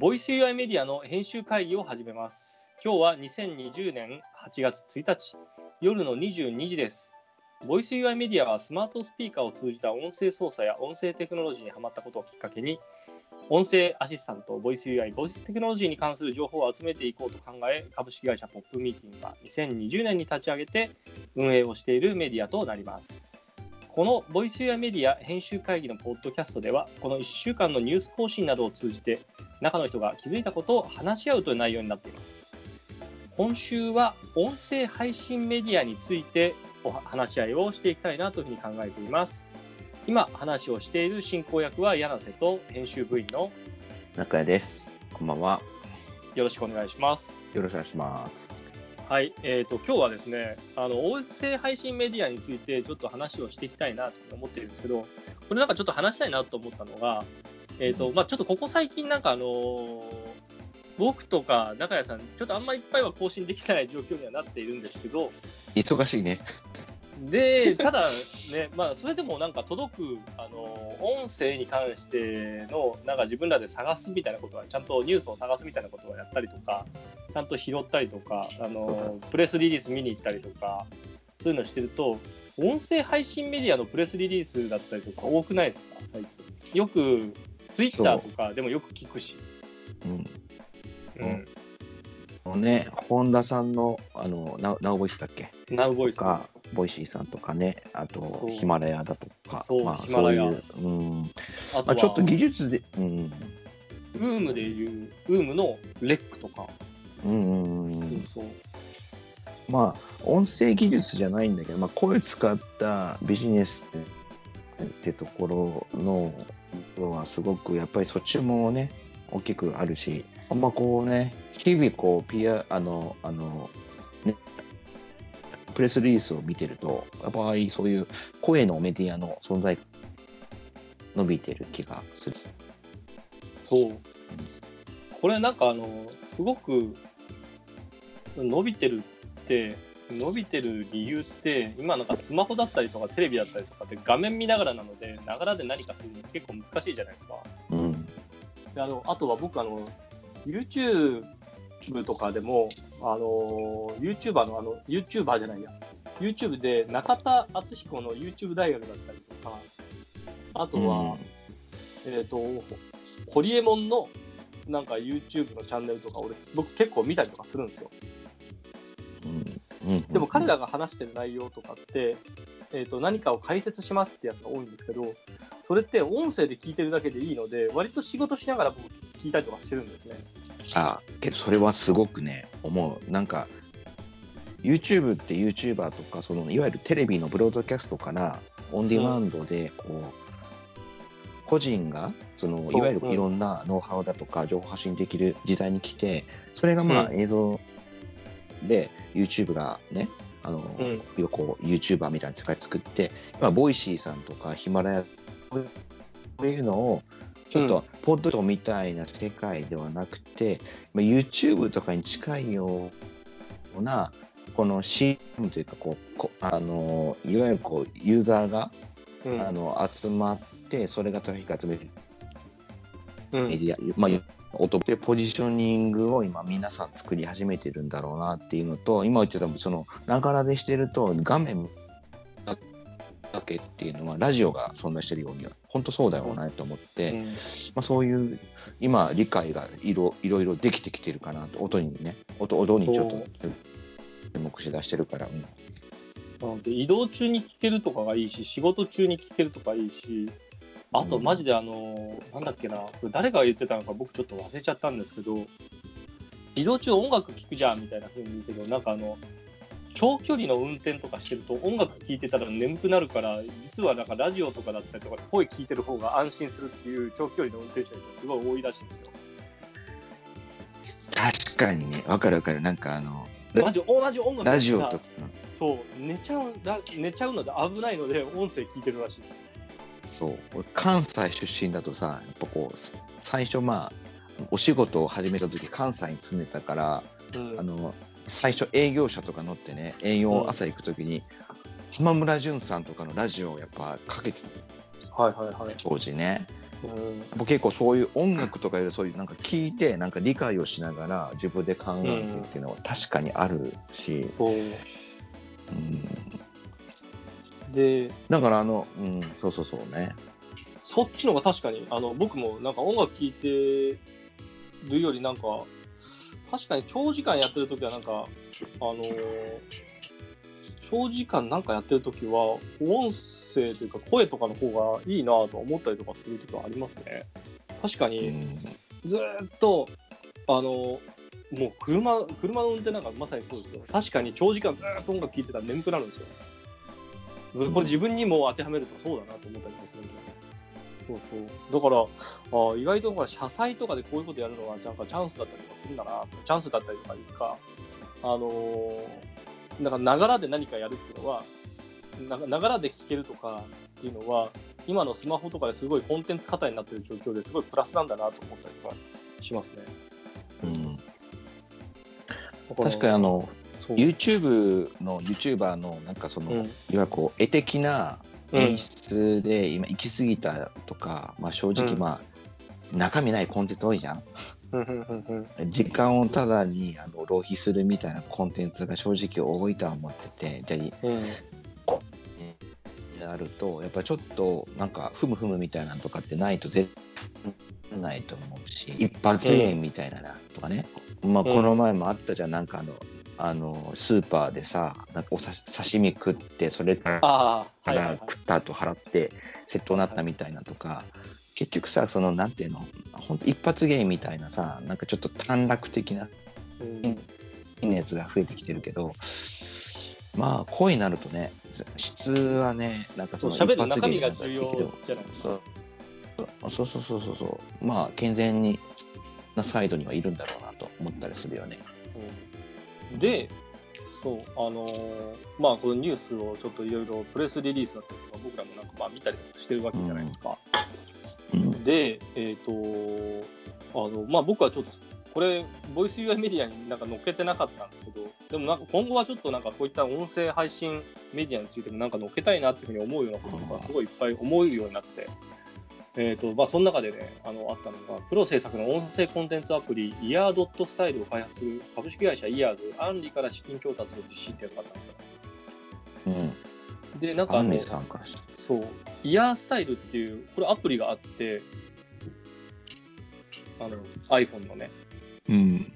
ボイス UI メディアの編集会議を始めます。今日は2020年8月1日、夜の22時です。ボイス UI メディアはスマートスピーカーを通じた音声操作や音声テクノロジーにハマったことをきっかけに、音声アシスタント、ボイス UI、ボイステクノロジーに関する情報を集めていこうと考え、株式会社ポップミーティングが2020年に立ち上げて運営をしているメディアとなります。このボイス UI メディア編集会議のポッドキャストでは、この1週間のニュース更新などを通じて、中の人が気づいたことを話し合うという内容になっています。今週は音声配信メディアについてお話し合いをしていきたいなというふうに考えています。今話をしている進行役は柳瀬と編集部員の中谷です。こんばんは。よろしくお願いします。よろしくお願いします。はい、えー、と今日はですねあの音声配信メディアについてちょっと話をしていきたいなと思っているんですけどこれなんかちょっと話したいなと思ったのが、えーとまあ、ちょっとここ最近なんかあのー僕とか中谷さんちょっとあんまりいっぱいは更新できない状況にはなっているんですけど。忙しいね。でただね、まあ、それでもなんか届くあの音声に関してのなんか自分らで探すみたいなことはちゃんとニュースを探すみたいなことをやったりとかちゃんと拾ったりとかあのプレスリリース見に行ったりとかそういうのしてると音声配信メディアのプレスリリースだったりとか多くないですか？最近。よくツイッターとかでもよく聞くし。うん。うん。もうね、本田さんの、あの、ナウナウボイスだっけ？ナウボイス。とか、ボイシーさんとかね、あそと、う。ヒマラヤだとか、そうまあ、ヒマラヤ。そういう、うん。あとちょっと技術で、うん。ウームでいうウームのレックとか、うんうんうん。そうそう。まあ、音声技術じゃないんだけど、まあ、声使ったビジネスってところののはすごくやっぱりそっちもね大きくあるしあんまこうね日々こうピアあのあのねプレスリリースを見てるとやっぱりそういう声のメディアの存在伸びてる気がする。そう。これなんかあの、すごく伸びてるって、伸びてる理由って、今なんかスマホだったりとかテレビだったりとかって画面見ながらなので、ながらで何かするの結構難しいじゃないですか。うんであのあとは僕あの、YouTube とかでも、あの YouTuber のあの、YouTuber じゃないや、YouTube で中田敦彦の YouTube 大学だったりとか、あとは、えっ、と、ホリエモンのなんか YouTube のチャンネルとか、俺、僕結構見たりとかするんですよ。うんうんでも彼らが話してる内容とかって、えー、と何かを解説しますってやつが多いんですけど、それって音声で聞いてるだけでいいので、割と仕事しながら僕聞いたりとかしてるんですね。あけどそれはすごくね思う。なんか YouTube って YouTuber とかそのいわゆるテレビのブロードキャストからオンデマンドでこう、個人がそのいわゆるうんいろんなノウハウだとか情報発信できる時代に来てそれがまあう映像で YouTube がねあの、うん。要はこう YouTuber みたいな世界作って今 Voicy さんとかヒマラヤこういうのをちょっとポッドキャストみたいな世界ではなくて、まあ、YouTube とかに近いようなこの CM というかこうこあのいわゆるこうユーザーが、うん。あの集まってそれがトラフィック集めるうん。メディア、まあ、音。でポジショニングを今皆さん作り始めてるんだろうなっていうのと今言ってたそのながらでしてると画面だけっていうのはラジオが存在してるようには本当そうだよなと思って、うん。まあ、そういう今理解がいろいろいろできてきてるかなと音にね。音音にちょっと注目しだしてるから、うん。なので移動中に聞けるとかがいいし、仕事中に聞けるとかいいし、あとマジであの、なんだっけな、これ誰が言ってたのか僕ちょっと忘れちゃったんですけど、移動中音楽聴くじゃんみたいな風に言うけど、なんかあの、長距離の運転とかしてると音楽聴いてたら眠くなるから、実はなんかラジオとかだったりとかで声聞いてる方が安心するっていう長距離の運転手の人すごい多いらしいんですよ。確かにねわかるわかる。なんかあのマジ同じ音楽ラジオとか。そう寝ちゃうだ寝ちゃうので危ないので音声聞いてるらしいそう。俺関西出身だとさやっぱこう最初まあお仕事を始めた時関西に住んでたからうん。あの最初営業車とか乗ってね営業朝行く時に、浜村淳さんとかのラジオをやっぱかけてたはいはいはい。当時ね。うん。僕結構そういう音楽とかよりそういうなんか聞いてなんか理解をしながら自分で考えてっていうのは確かにあるし、そう。うん、でだからあの、うん、そうそうそうね。そっちの方が確かにあの僕もなんか音楽聴いてるよりなんか確かに長時間やってる時はなんかあの長時間なんかやってる時は音声というか声とかの方がいいなと思ったりとかする時はありますね。確かうにん。ずーっとあのもう車車の運転なんかまさにそうですよ。確かに長時間ずーっと音楽聴いてたら眠くなるんですよこれこれ自分にも当てはめるとそうだなと思ったりもするんでそうそう。だからあ意外とほら車載とかでこういうことやるのはなんかチャンスだったりとかするんだな。チャンスだったりとかいうかあのーなんかながらで何かやるっていうのはなながらで聴けるとかっていうのは今のスマホとかですごいコンテンツ過多になってる状況ですごいプラスなんだなと思ったりとかしますね。うん、確かにあの YouTube の YouTuber のなんかその、うん。いわゆるこう絵的なうん。演出で今行き過ぎたとか、まあ正直うん。まあ、中身ないコンテンツ多いじゃん。時間をただにあの浪費するみたいなコンテンツが正直多いとは思っててじゃあうん。になるとやっぱりちょっとなんかふむふむみたいなのとかってないと絶対ないと思うし一発芸みたいななとかね、まあうん。この前もあったじゃん。なんかあのあのスーパーでさなんかおさ刺身食ってそれからはい。食った後払って窃盗になったみたいなとか、結局さそのなんていうの本当一発芸みたいなさなんかちょっと短絡的なうんやつが増えてきてるけどまあ声になるとね質はねなんかそのそう喋る中身がなんだ重要けどじゃないですか。そうそうそうそうそうそうまあ健全になサイドにはいるんだろうなと思ったりするよね。うんで、そう、あのーまあ、このニュースをちょっといろいろプレスリリースだったりとか、僕らもなんかまあ見たりしてるわけじゃないですか。うんで、えっ、と、あの、まあ僕はちょっと、これ、ボイス UI メディアになんか載っけてなかったんですけど、でもなんか今後はちょっとなんかこういった音声配信メディアについてもなんか載っけたいなっていうふうに思うようなこととか、すごいいっぱい思うようになって、えっ、と、まあその中でね、あの、あったのが、プロ制作の音声コンテンツアプリ、イヤードットスタイルを開発する株式会社イヤーズ、アンリから資金調達を実施っていうのがあったんですよ。うん。で、なんかあのアンリ、さんからして。そう、イヤースタイルっていう、これアプリがあって、あの、iPhone のね。うん。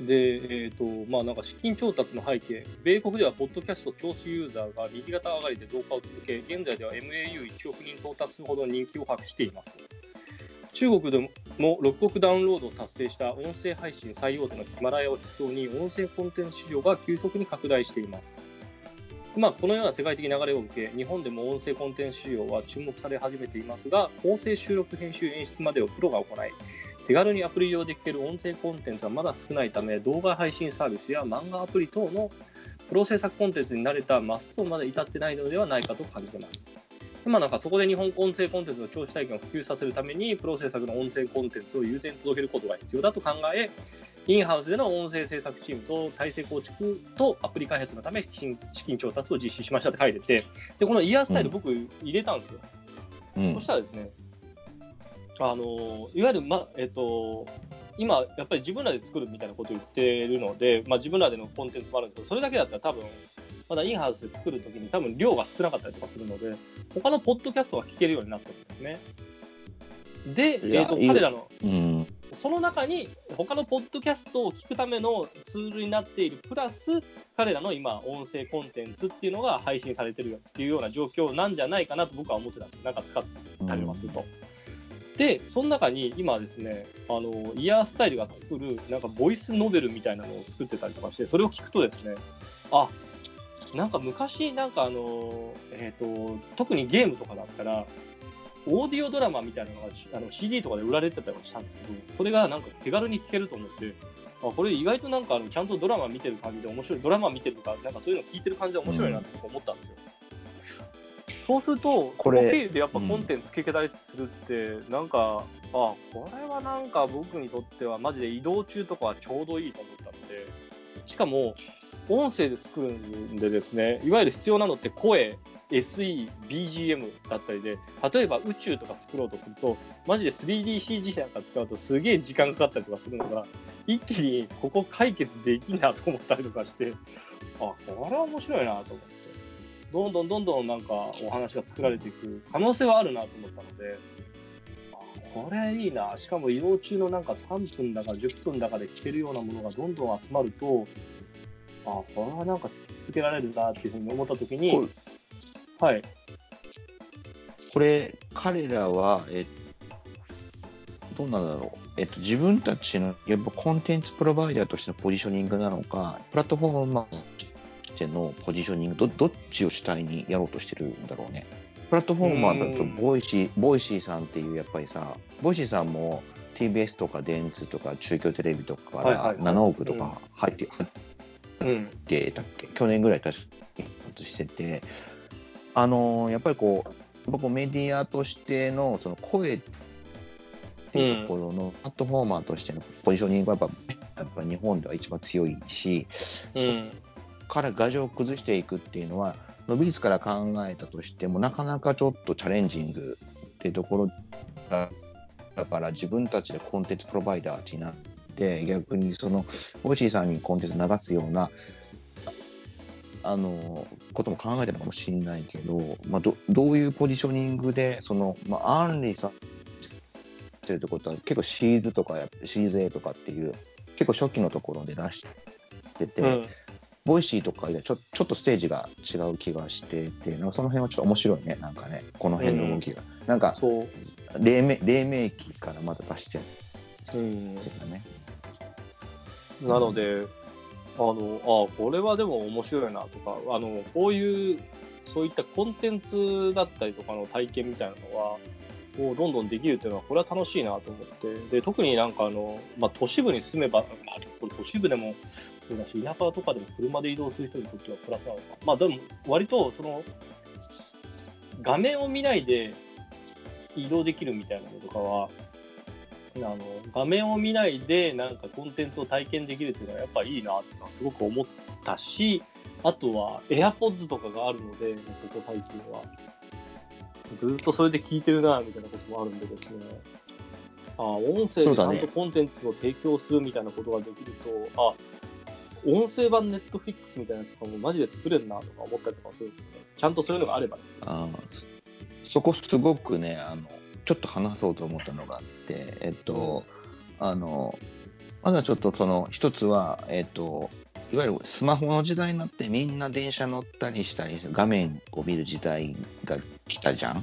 で、えっ、と、まあなんか資金調達の背景、米国ではポッドキャスト聴取ユーザーが右肩上がりで増加を続け、現在では MAU1 億人到達するほど人気を博しています。中国でも6億ダウンロードを達成した音声配信最大手のヒマラヤを筆頭に音声コンテンツ市場が急速に拡大しています。まあ、このような世界的流れを受け、日本でも音声コンテンツ市場は注目され始めていますが、構成収録、編集、演出までをプロが行い、手軽にアプリ上で聞ける音声コンテンツはまだ少ないため、動画配信サービスや漫画アプリ等のプロ制作コンテンツに慣れたマストまで至ってないのではないかと感じています。でまあ、なんかそこで日本音声コンテンツの聴取体験を普及させるために、プロ制作の音声コンテンツを優先に届けることが必要だと考え、インハウスでの音声制作チームと体制構築とアプリ開発のため資金調達を実施しましたって書いてて、でこのイヤースタイル、うん僕入れたんですよ。うんそしたらですね、あのいわゆる、まえっと、今、やっぱり自分らで作るみたいなことを言ってるので、まあ、自分らでのコンテンツもあるんですけど、それだけだったら多分、まだインハウスで作るときに多分量が少なかったりとかするので、他のポッドキャストが聞けるようになってるんですね。で、えっと彼らの、うん。その中に他のポッドキャストを聞くためのツールになっている、プラス彼らの今、音声コンテンツっていうのが配信されてるっていうような状況なんじゃないかなと僕は思ってたんですよ。なんか使ったりとかすると。で、その中に今ですね、あの、イヤースタイルが作る、なんかボイスノベルみたいなのを作ってたりとかして、それを聞くとですね、あ、なんか昔、なんかあの、えっ、と、特にゲームとかだったら、オーディオドラマみたいなのがあの CD とかで売られてたりしたんですけど、それがなんか手軽に聞けると思って、あこれ意外となんかあのちゃんとドラマ見てる感じで面白い、ドラマ見てるとか、なんかそういうの聞いてる感じで面白いなって思ったんですよ。そうすると、これでやっぱコンテンツ聞けたりするって、なんか、あこれはなんか僕にとってはマジで移動中とかはちょうどいいと思ったので、しかも、音声で作るんでですね、いわゆる必要なのって声 SE、BGM だったりで、例えば宇宙とか作ろうとすると、マジで 3DCG なんか使うとすげえ時間かかったりとかするのが、一気にここ解決できんなと思ったりとかして、あ、これは面白いなと思って、どんどんどんどんなんかお話が作られていく可能性はあるなと思ったので、あこれいいな。しかも移動中のなんか3分だか10分だかで聞けるようなものがどんどん集まると、あこれはなんか続けられるなっていうふうに思ったときに、こはい。これ、彼らは、えどうなんだろう、えっと、自分たちのやっぱコンテンツプロバイダーとしてのポジショニングなのか、プラットフォーマーとしてのポジショニングど、どっちを主体にやろうとしてるんだろうね。プラットフォーマーだとうん。 Voicy、Voicy さんっていう、やっぱりさ、 Voicy さんも TBS とか電通とか中京テレビとかからはいはいはい。7億とか入って、たっけ？去年ぐらい確かにしてて、あのーやっぱりこう、やっぱこうメディアとしてのその声っていうところの、プラットフォーマーとしてのポジショニングはやっぱやっぱ日本では一番強いし、うん。から牙城を崩していくっていうのは、伸び率から考えたとしても、なかなかちょっとチャレンジングっていうところだだから自分たちでコンテンツプロバイダーになって、逆にその、 Voicy さんにコンテンツ流すような、あの、ことも考えてるのかもしれないけど、まあ、どどういうポジショニングで、その、まあ、 ANRI さんしてるってことは、結構シーズとかや、シーズ A とかっていう、結構初期のところで出してて、うん。 Voicy とかでちょちょっとステージが違う気がしてて、なんかその辺はちょっと面白いね、なんかね、この辺の動きが。なんか、そう。黎明黎明期からまだ出してるうん。ね。なので、あの、あこれはでも面白いなとか、あの、こういう、そういったコンテンツだったりとかの体験みたいなのは、こうどんどんできるっていうのは、これは楽しいなと思って、で、特になんかあの、まあ、都市部に住めば、まあ、これ都市部でも、そうだし、田舎とかでも車で移動する人にとってはプラスなのか。まあ、でも、割と、その、画面を見ないで移動できるみたいなのとかは、あの画面を見ないでなんかコンテンツを体験できるっていうのはやっぱいいなってのはすごく思ったし、あとは AirPods とかがあるので、ここ最近は。ずっとそれで聞いてるなみたいなこともあるんでですね。あ音声でちゃんとコンテンツを提供するみたいなことができると、あ音声版 Netflix みたいなやつとかもマジで作れるなとか思ったりとかするんですよね。ちゃんとそういうのがあればですよ。あーそそこすごくねあの、ちょっと話そうと思ったのがあって、えっと、あの、まだちょっとその一つは、えっと、いわゆるスマホの時代になってみんな電車乗ったりしたり画面を見る時代が来たじゃん、うん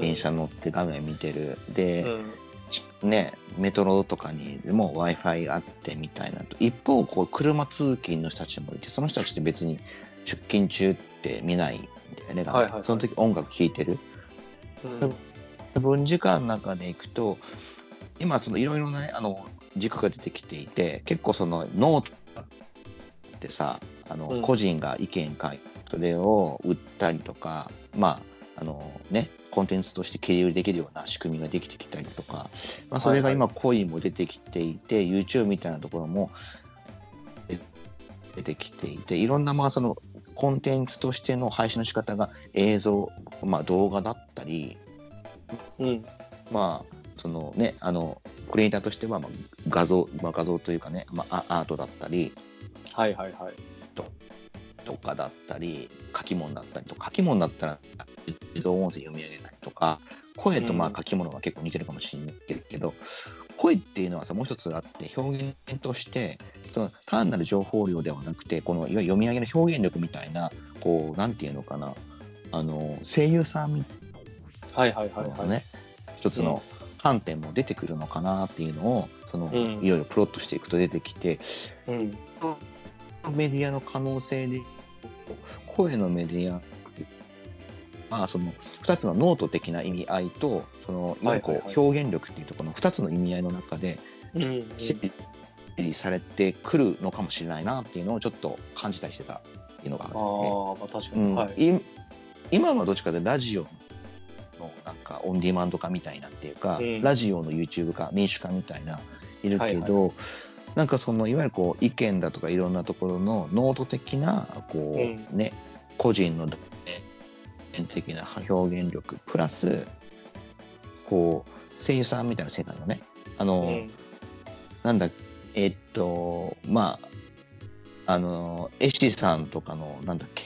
電車乗って画面見てるで、うんね、メトロとかにも w i f i あってみたいなと。一方こう車通勤の人たちもいてその人たちって別に出勤中って見ないんだよね、はいはいはい。その時音楽聴いてる。うん。分時間の中でいくと今そのいろいろなねあの軸が出てきていて結構そのノートってさあの、うん。個人が意見書いてそれを売ったりとかまああのねコンテンツとして切り売りできるような仕組みができてきたりとか、まあ、それが今コインも出てきていて、YouTube みたいなところもえ出てきていていろんなまあそのコンテンツとしての配信の仕方が映像、まあ、動画だったりうんまあ、そのね、あの、クリエイターとしては、まあ、画像、まあ、画像というかね、まあ、アアートだったり、はいはいはい。とかだったり、書き物だったりとか、書き物だったら自動音声読み上げたりとか、声とまうんあ書き物が結構似てるかもしれないけど、声っていうのはさ、もう一つあって、表現として、その単なる情報量ではなくて、このいわゆる読み上げの表現力みたいな、こう、なんていうのかな、あの、声優さんみはいはいはいはい。のね、一つの観点も出てくるのかなっていうのを、その、うんいろいろプロットしていくと出てきて、うん。メディアの可能性で、声のメディアまあ、その2つのノート的な意味合いと、そのいわゆるこはいはいはい。う表現力っていうところの2つの意味合いの中で、整理されてくるのかもしれないなっていうのをちょっと感じたりしてたっていうのがあるんあですね。あ、まあ確かに。うん。はい。い今はどっちかでラジオのなんかオンディマンド化みたいなっていうか、うん。ラジオの YouTube 化民主化みたいないるけど、はいなんかそのいわゆるこう意見だとかいろんなところのノート的なこう、うんね個人の的な表現力プラスこう声優さんみたいな世界のねあの、うんなんだえっとまああの絵師さんとかのなんだっけ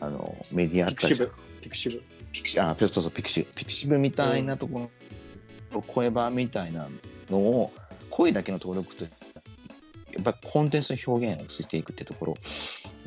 あのメディア pixiv。pixiv。ピクシあそうそう pixiv pixiv みたいなところ、声版みたいなのを声だけの登録とやっぱコンテンツの表現をしていくってところ、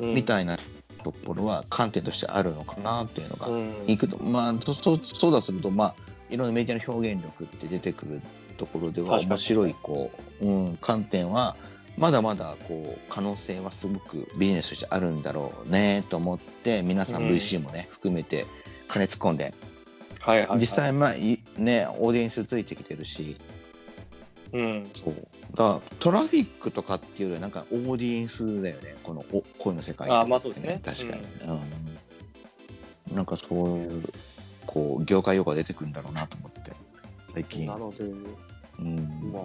うん。みたいなところは観点としてあるのかなっていうのが、うん。いくとまあそそそうだするとまあいろんなメディアの表現力って出てくるところでは面白いこう、うん、観点はまだまだこう可能性はすごくビジネスとしてあるんだろうねと思って皆さんうん。VC もね、含めて金突っ込んで。はいはいはい。実際まあいねオーディエンスついてきてるしうん。そう。だからトラフィックとかっていうよりはなんかオーディエンスだよね。このお声の世界あまあそうですね。確かに、うん、なんかそういうこう業界用語が出てくるんだろうなと思って。最近。なので、うん。まあ、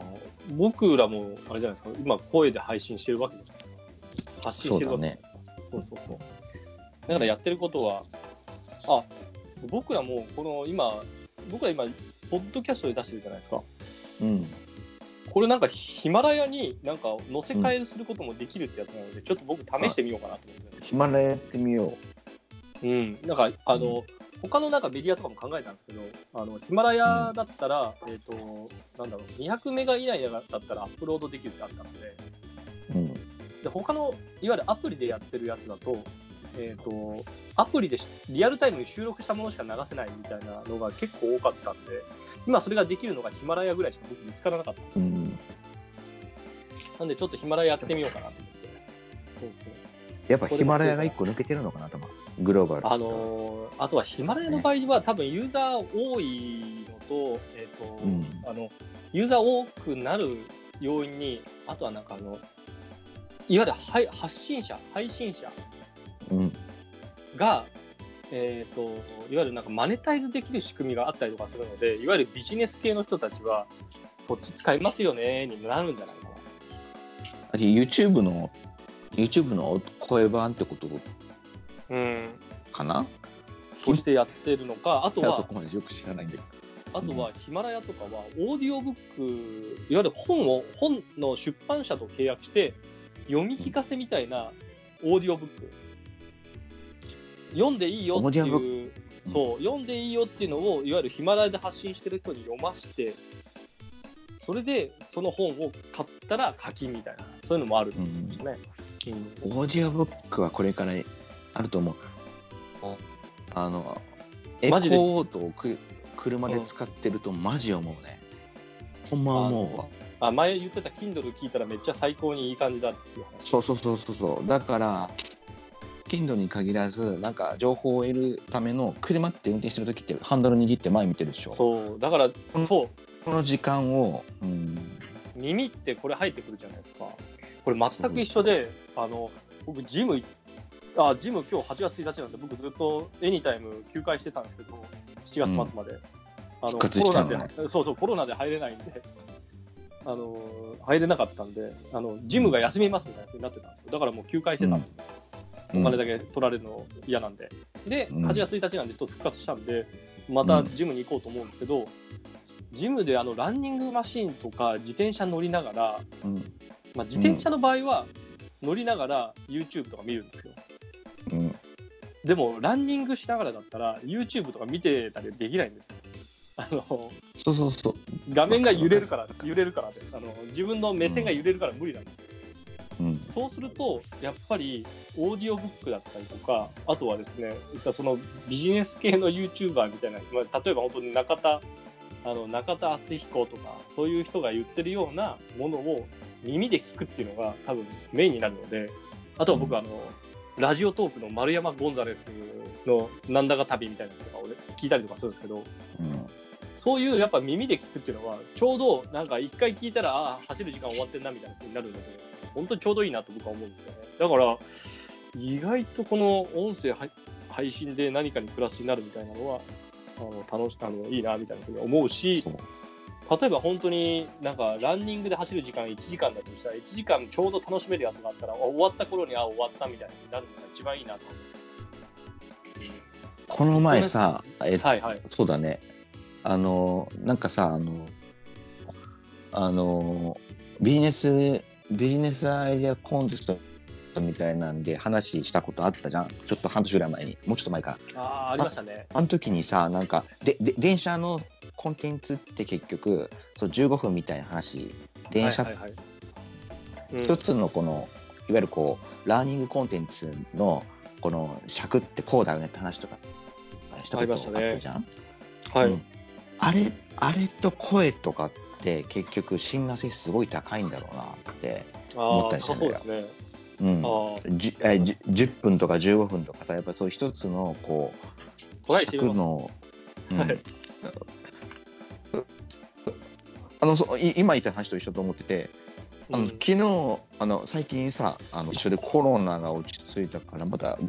僕らもあれじゃないですか、今、声で配信してるわけです発信してるわけ。そうだね。そうそうそう。だからやってることは、あ僕らもこの今、僕ら今、ポッドキャストで出してるじゃないですか。うんこれなんかヒマラヤになんか載せ替えすることもできるってやつなので、ちょっと僕試してみようかなと思ってヒマラヤやってみよう。ん、なんかあの、他のなんかメディアとかも考えたんですけど、あのヒマラヤだったら、えっ、と、なんだろう、200メガ以内だったらアップロードできるってあったので、う、うん、で他のいわゆるアプリでやってるやつだと、えっ、と、アプリでしリアルタイムに収録したものしか流せないみたいなのが結構多かったんで、今それができるのがヒマラヤぐらいしか僕見つからなかったんですよ。うん、なんでちょっとヒマラヤやってみようかなと思って。そうそう。やっぱヒマラヤが一個抜けてるのかなと思うグローバルあのーあとはヒマラヤの場合は、多分ユーザー多いのと、えっ、と、うんあの、ユーザー多くなる要因に、あとはなんかあの、いわゆる配発信者、配信者うんが、えっ、と、いわゆるなんかマネタイズできる仕組みがあったりとかするので、いわゆるビジネス系の人たちは、そっち使いますよねになるんじゃないかな。あ YouTube の YouTube の声版ってことうん。かなそしてやってるのか、あとはそ、こまでよく知らないんだけどあとはヒマラヤとかは、オーディオブック、いわゆる本を、本の出版社と契約して、読み聞かせみたいなオーディオブック。読んでいいよっていう、そう、読んでいいよっていうのを、いわゆるヒマラヤで発信してる人に読まして、それでその本を買ったら課金みたいな、そういうのもあるんですね。うんオーディオブックはこれからあると思うあ。あの、エコマジで？ーとく車で使ってるとマジ思うね。ほんま思うわ。あ前言ってた Kindle 聞いたらめっちゃ最高にいい感じだっていう話。そうそうそうそうそう。だから、Kindle に限らず、なんか情報を得るための車って運転してる時ってハンドル握って前見てるでしょ。そう、だから、そう、この時間を、うん、耳ってこれ入ってくるじゃないですか。これ全く一緒で、あの僕、ジムい、あジム今日8月1日なんで、僕ずっとエニタイム休会してたんですけど、7月末まで。あの復活コロナでね、そうそう、コロナで入れないんで、あの入れなかったんであの、ジムが休みますみたいになってたんですよ。だからもう休会してたんですよ。お金だけ取られるの嫌なんで。で、うん8月1日なんでちょっと復活したんで、またジムに行こうと思うんですけど、ジムであのランニングマシーンとか自転車乗りながら、うん、まあ、自転車の場合は乗りながら YouTube とか見るんですよ。うん。でも、ランニングしながらだったら YouTube とか見てたりできないんですよ。あのそうそうそう。画面が揺れるから、揺れるからであの自分の目線が揺れるから無理なんですよ。うん。そうすると、やっぱりオーディオブックだったりとか、あとはですね、そのビジネス系の YouTuber みたいな、まあ、例えば本当に中田、あの中田敦彦とか、そういう人が言ってるようなものを耳で聞くっていうのが多分メインになるので、あとは僕、あの、ラジオトークの丸山ゴンザレスのなんだか旅みたいなやつとか俺聞いたりとかするんですけど、うん。そういうやっぱ耳で聞くっていうのは、ちょうどなんか一回聞いたら、ああ、走る時間終わってんなみたいな風になるので、本当にちょうどいいなと僕は思うんですよね。だから、意外とこの音声配配信で何かにプラスになるみたいなのは、あの楽しあのいいなみたいなふうに思うし。例えば本当になんかランニングで走る時間1時間だとしたら、1時間ちょうど楽しめるやつがあったら、あ終わった頃にあ終わったみたいになるのが一番いいなと思う。この前さ、えはいはい。そうだね。あの、なんかさ、あの、あの、ビジネス、ビジネスアイデアコンテストみたいなんで話したことあったじゃん。ちょっと半年ぐらい前に。もうちょっと前か。ああ、ありましたね。あの時にさ、なんか、で、で電車のコンテンツって結局、そう15分みたいな話、電車はいはいはいうん一つのこの、いわゆるこう、ラーニングコンテンツの、この尺ってこうだよねって話とかしたことあったじゃん。はい。うんあれ、あれと声とかって結局親和性すごい高いんだろうなって。思ったりしたんだよそうん。じえじ10分とか15分とかさ、やっぱそういう一つのこう。尺の、うんはいあのそい今言った話と一緒と思ってて、あのうん昨日あの最近さあの一緒でコロナが落ち着いたからまた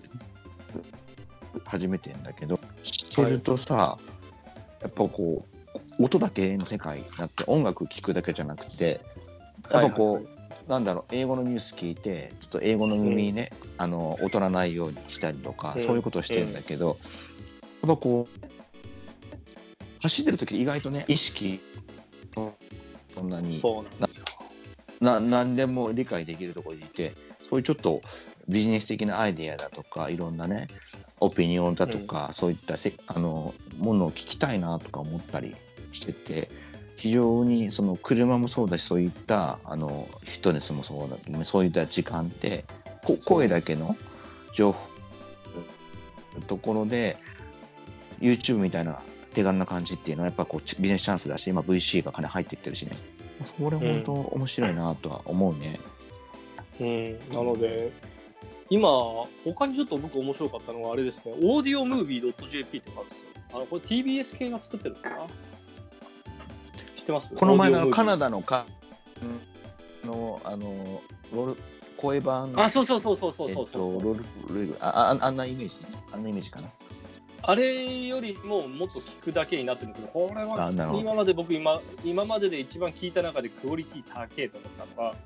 始めてんだけどしてるとさ、やっぱこう音だけの世界になって音楽聴くだけじゃなくてやっぱこう、はいはいなんだろう英語のニュース聞いてちょっと英語の耳にね、あの劣らないようにしたりとか、うんそういうことをしてるんだけど、やっぱこう走ってる時意外とね意識そんなにな何でも理解できるところにいてそういうちょっとビジネス的なアイデアだとかいろんなねオピニオンだとか、そういったせあのものを聞きたいなとか思ったりしてて非常にその車もそうだしそういったあのフィットネスもそうだけどねそういった時間ってこ声だけの情報ところで YouTube みたいな手軽な感じっていうのはやっぱこうビジネスチャンスだし今 VC が金入ってきてるしねそれ本当面白いなとは思うね。うん、なので、今、他にちょっと僕面白かったのはあれですね、オーディオムービー .jp ってのがあるんですよ。あのこれ TBS 系が作ってるのかな？知ってます？この前のカナダダのかのあのロール声版あ、そうそうそうそうそうそうえっとそう、ロールルールあああんなイメージねあんなイメージかな。あれよりももっと聞くだけになってるんですけど、これは今まで僕今、今までで一番聞いた中でクオリティ高いと思ったのが、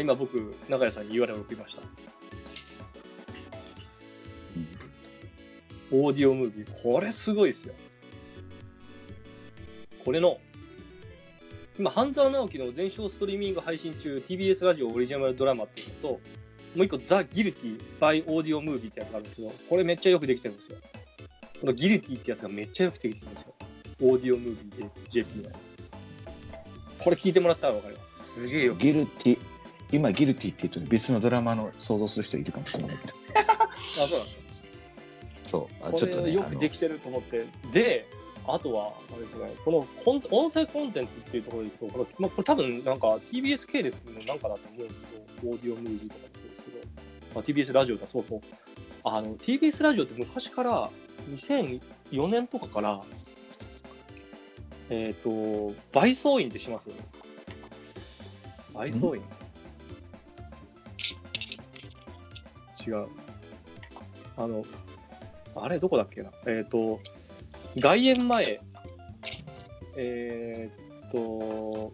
今僕、中谷さんに URL 送りました。オーディオムービー。これすごいですよ。これの、今、半沢直樹の全章ストリーミング配信中、TBS ラジオオリジナルドラマっていうのと、もう一個、ザ・ギルティ・バイ・オーディオ・ムービーってやつがあるんですけど、これめっちゃよくできてるんですよ。このギルティってやつがめっちゃよくできてるんですよ。オーディオ・ムービーで JP の。これ聞いてもらったらわかります。すげえよく。ギルティ今ギルティって言うと別のドラマの想像する人いるかもしれないけど あ、そうなんですそうあこちょっとねれよくできてると思って、で、あとは、あれですね、このコン音声コンテンツっていうところでいくと、これ,、まあ、これ多分なんか TBS 系列のなんかだと思うんですけど、オーディオムービーとかもそうですけど、まあ、TBS ラジオだ、そうそう。あの、TBS ラジオって昔から、2004年とかから、えっ、と、倍増員ってしますよね倍増員違う。あの、あれ、どこだっけな。えっ、と、外苑前、えっ、と、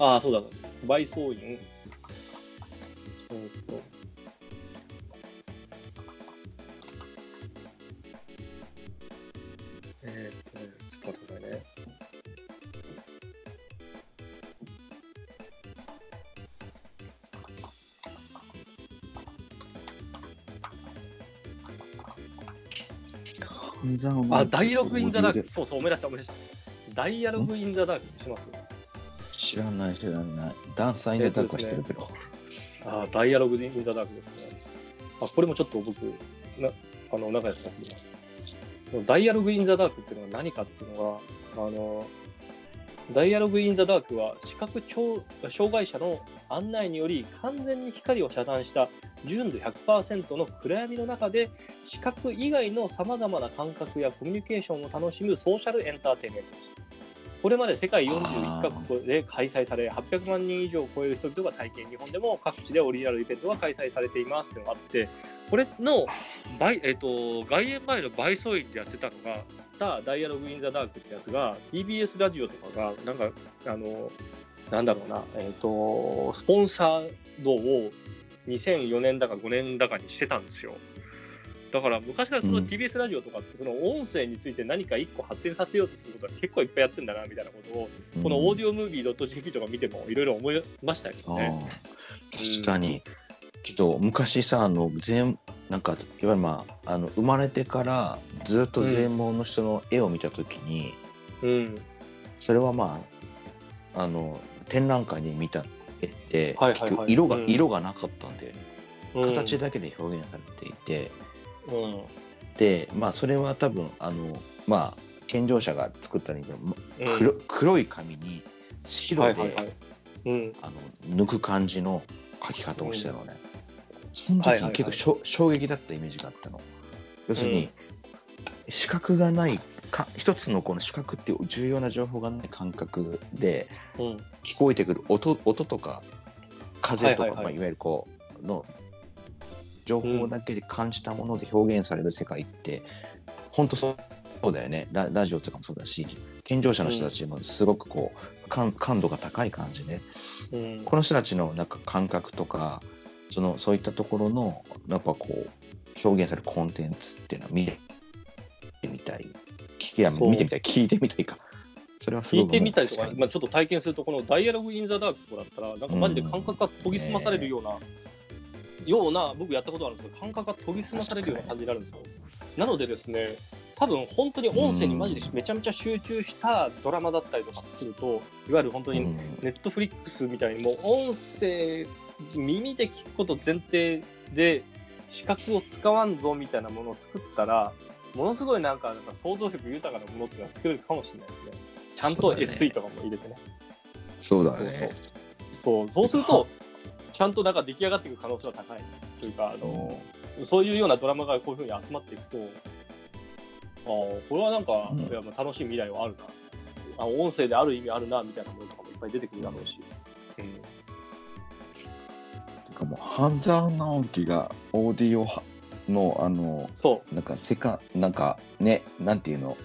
ああ、そうだ、倍送員。あ、ダイアログインザダーク。そうそう、思い出した、思い出した。ダイアログインザダークってします知らない知らないダンサーインダークは知ってるけど、あダイアログインザダークですね。あ、これもちょっと僕、なあの、中谷さんにます。ダイアログインザダークっていうのは何かっていうのが、あの、ダイアログインザダークは視覚障障害者の案内により完全に光を遮断した純度100%の暗闇の中で視覚以外のさまざまな感覚やコミュニケーションを楽しむソーシャルエンターテインメントです。これまで世界41カ国で開催され、800万人以上を超える人々が体験、日本でも各地でオリジナルイベントが開催されていますっていうのがあって、これの倍、えっと外苑前の倍増員でやってたのが、ダイアログ・イン・ザ・ダークってやつが、TBS ラジオとかが、なんか、あの、なんだろうな、えっ、と、スポンサードを2004年だか5年だかにしてたんですよ。だから昔からそのうん TBS ラジオとかって、その音声について何か一個発展させようとすることは結構いっぱいやってんだなみたいなことを、このオーディオムービー .jp とか見てもいろいろ思いましたよあね。ー確かに。けど、昔さ、あの、全、なんか、いわゆるまあ、あの、生まれてからずっと全盲の人の絵を見たときに、うん。それはまあ、あの、展覧会に見た絵って、はいはいはい結局色が、うん色がなかったんだよね。うん形だけで表現されていて、うん。で、まあ、それは多分、あの、まあ、健常者が作ったんだけど、うん黒黒い紙に白で、はいはいはい。うん。あの抜く感じの書き方をしてたのね。その時はいはいはいに結構しょ、衝撃だったイメージがあったの。要するに、視覚がないか、一つのこの視覚っていう重要な情報がない感覚で、うん。聞こえてくる音音とか風とか、はいまあ、いわゆるこうの情報だけで感じたもので表現される世界って、本当そうそうだよね。ララジオとかもそうだし健常者の人たちもすごくこう感感度が高い感じでうん。この人たちのなんか感覚とかそのそういったところのなんかこう表現されるコンテンツっていうのは見てみたい。聞いや見てみたい。聞いてみたいかそれは聞いてみたりとかまあ、ちょっと体験すると、このダイアログ・イン・ザ・ダークとかだったら、なんかマジで感覚が研ぎ澄まされるような、ような、僕やったことあるんですけど、感覚が研ぎ澄まされるような感じになるんですよ。なのでですね、多分本当に音声にマジでめちゃめちゃ集中したドラマだったりとかすると、いわゆる本当にうんネットフリックスみたいにもう音声、耳で聞くこと前提で視覚を使わんぞみたいなものを作ったら、ものすごいなんかなんか想像力豊かなものっていうのは作れるかもしれないですね。ちゃんと SE とかも入れてね。そうだね。そうそう。すると、ちゃんとなんか出来上がっていく可能性は高い。というか、あのそういうようなドラマがこういうふうに集まっていくと、ああ、これはなんか、うん。いやまあ楽しい未来はあるな、あ音声である意味あるなみたいなものとかもいっぱい出てくるだろうし。うん。てかもう半沢直樹がオーディオはのあのそなんかセカなんかねなんていうの？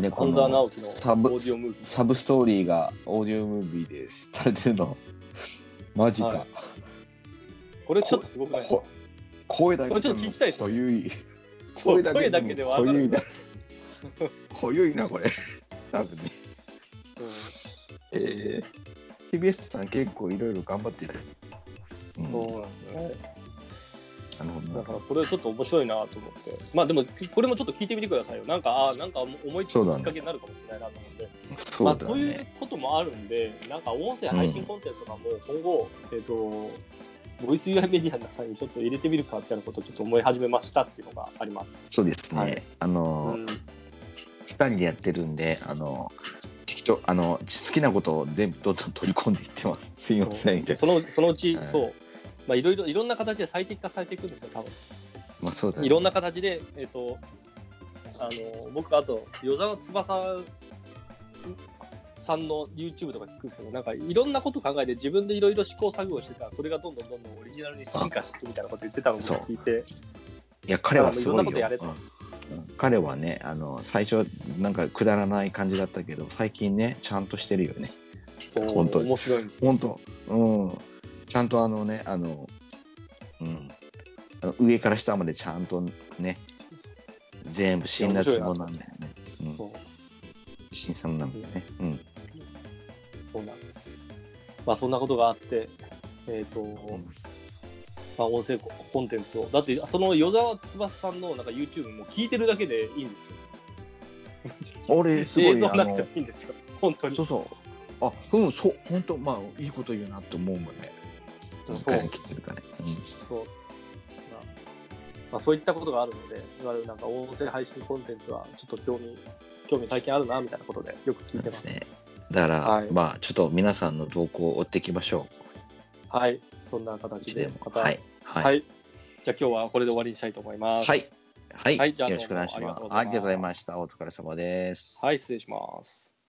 でこのサブ。サブストーリーがオーディオムービーでされてるの。マジか、はい。これちょっとすごくない？声だけこれちょっと聞きたいです濃ゆい。声だけでわかる濃ゆいな濃ゆいなこれ。多分ね。うん。えー、TBS さん結構いろいろ頑張ってる、うん、そうなんですね。なるほどだからこれちょっと面白いなと思って。まあでも、これもちょっと聞いてみてくださいよ。なんか、ああ、なんか思いつくきっかけになるかもしれないなと思うんで。そうだまあ、というね、こともあるんで、なんか音声配信コンテンツとかも今後、えっ、と、ボイス UI メディアの中にちょっと入れてみるかみたいなことをちょっと思い始めましたっていうのがあります。そうですね、はいあの、うん、二人でやってるんで、あの、適当、あの、好きなことを全部どんどん取り込んでいってます。すいません。そのそのうち、はいそう、まあ、いろいろ、いろんな形で最適化されていくんですよ、多分まあそうだね。いろんな形で、えっ、と、あの、僕、あと、与沢翼さんの YouTube とか聞くんですけど、なんかいろんなこと考えて、自分でいろいろ試行錯誤してたら、それがどんどんどんどんオリジナルに進化してみたいなこと言ってたのを聞いて、いや、彼はすいろん。ないことやれと彼はね、あの、最初、なんかくだらない感じだったけど、最近ね、ちゃんとしてるよね。そう本当に面白いんですよ。本当うん。ちゃんとあのね、あの、うん。あの上から下までちゃんとね、全部辛辣もなんだよね。うん。そう辛さもなんだよね。うん。そうなんです。まあ、そんなことがあって、えっ、と、まあ、音声コンテンツを。だって、その与沢翼さんのなんか YouTube も聞いてるだけでいいんですよ。俺、すごい、映像なくても、いいんですよ。本当に。そうそう。あ、うん、そう、本当まあ、いいこと言うなって思うもんね。そう彼に聞いてるからね。そう。まあまあ、そういったことがあるので、いわゆるなんか音声配信コンテンツはちょっと興味、興味体験あるな、みたいなことでよく聞いてます。ね。だから、はいまあ、ちょっと皆さんの動向を追っていきましょはい。そんなう。形で、また、はい。は。はいい。じゃあ今日はこれで終わりにしたいと思います。はい。はい。はいじゃあよろしくお願いしますありがとうございました。お疲れ様です。はい、失礼します。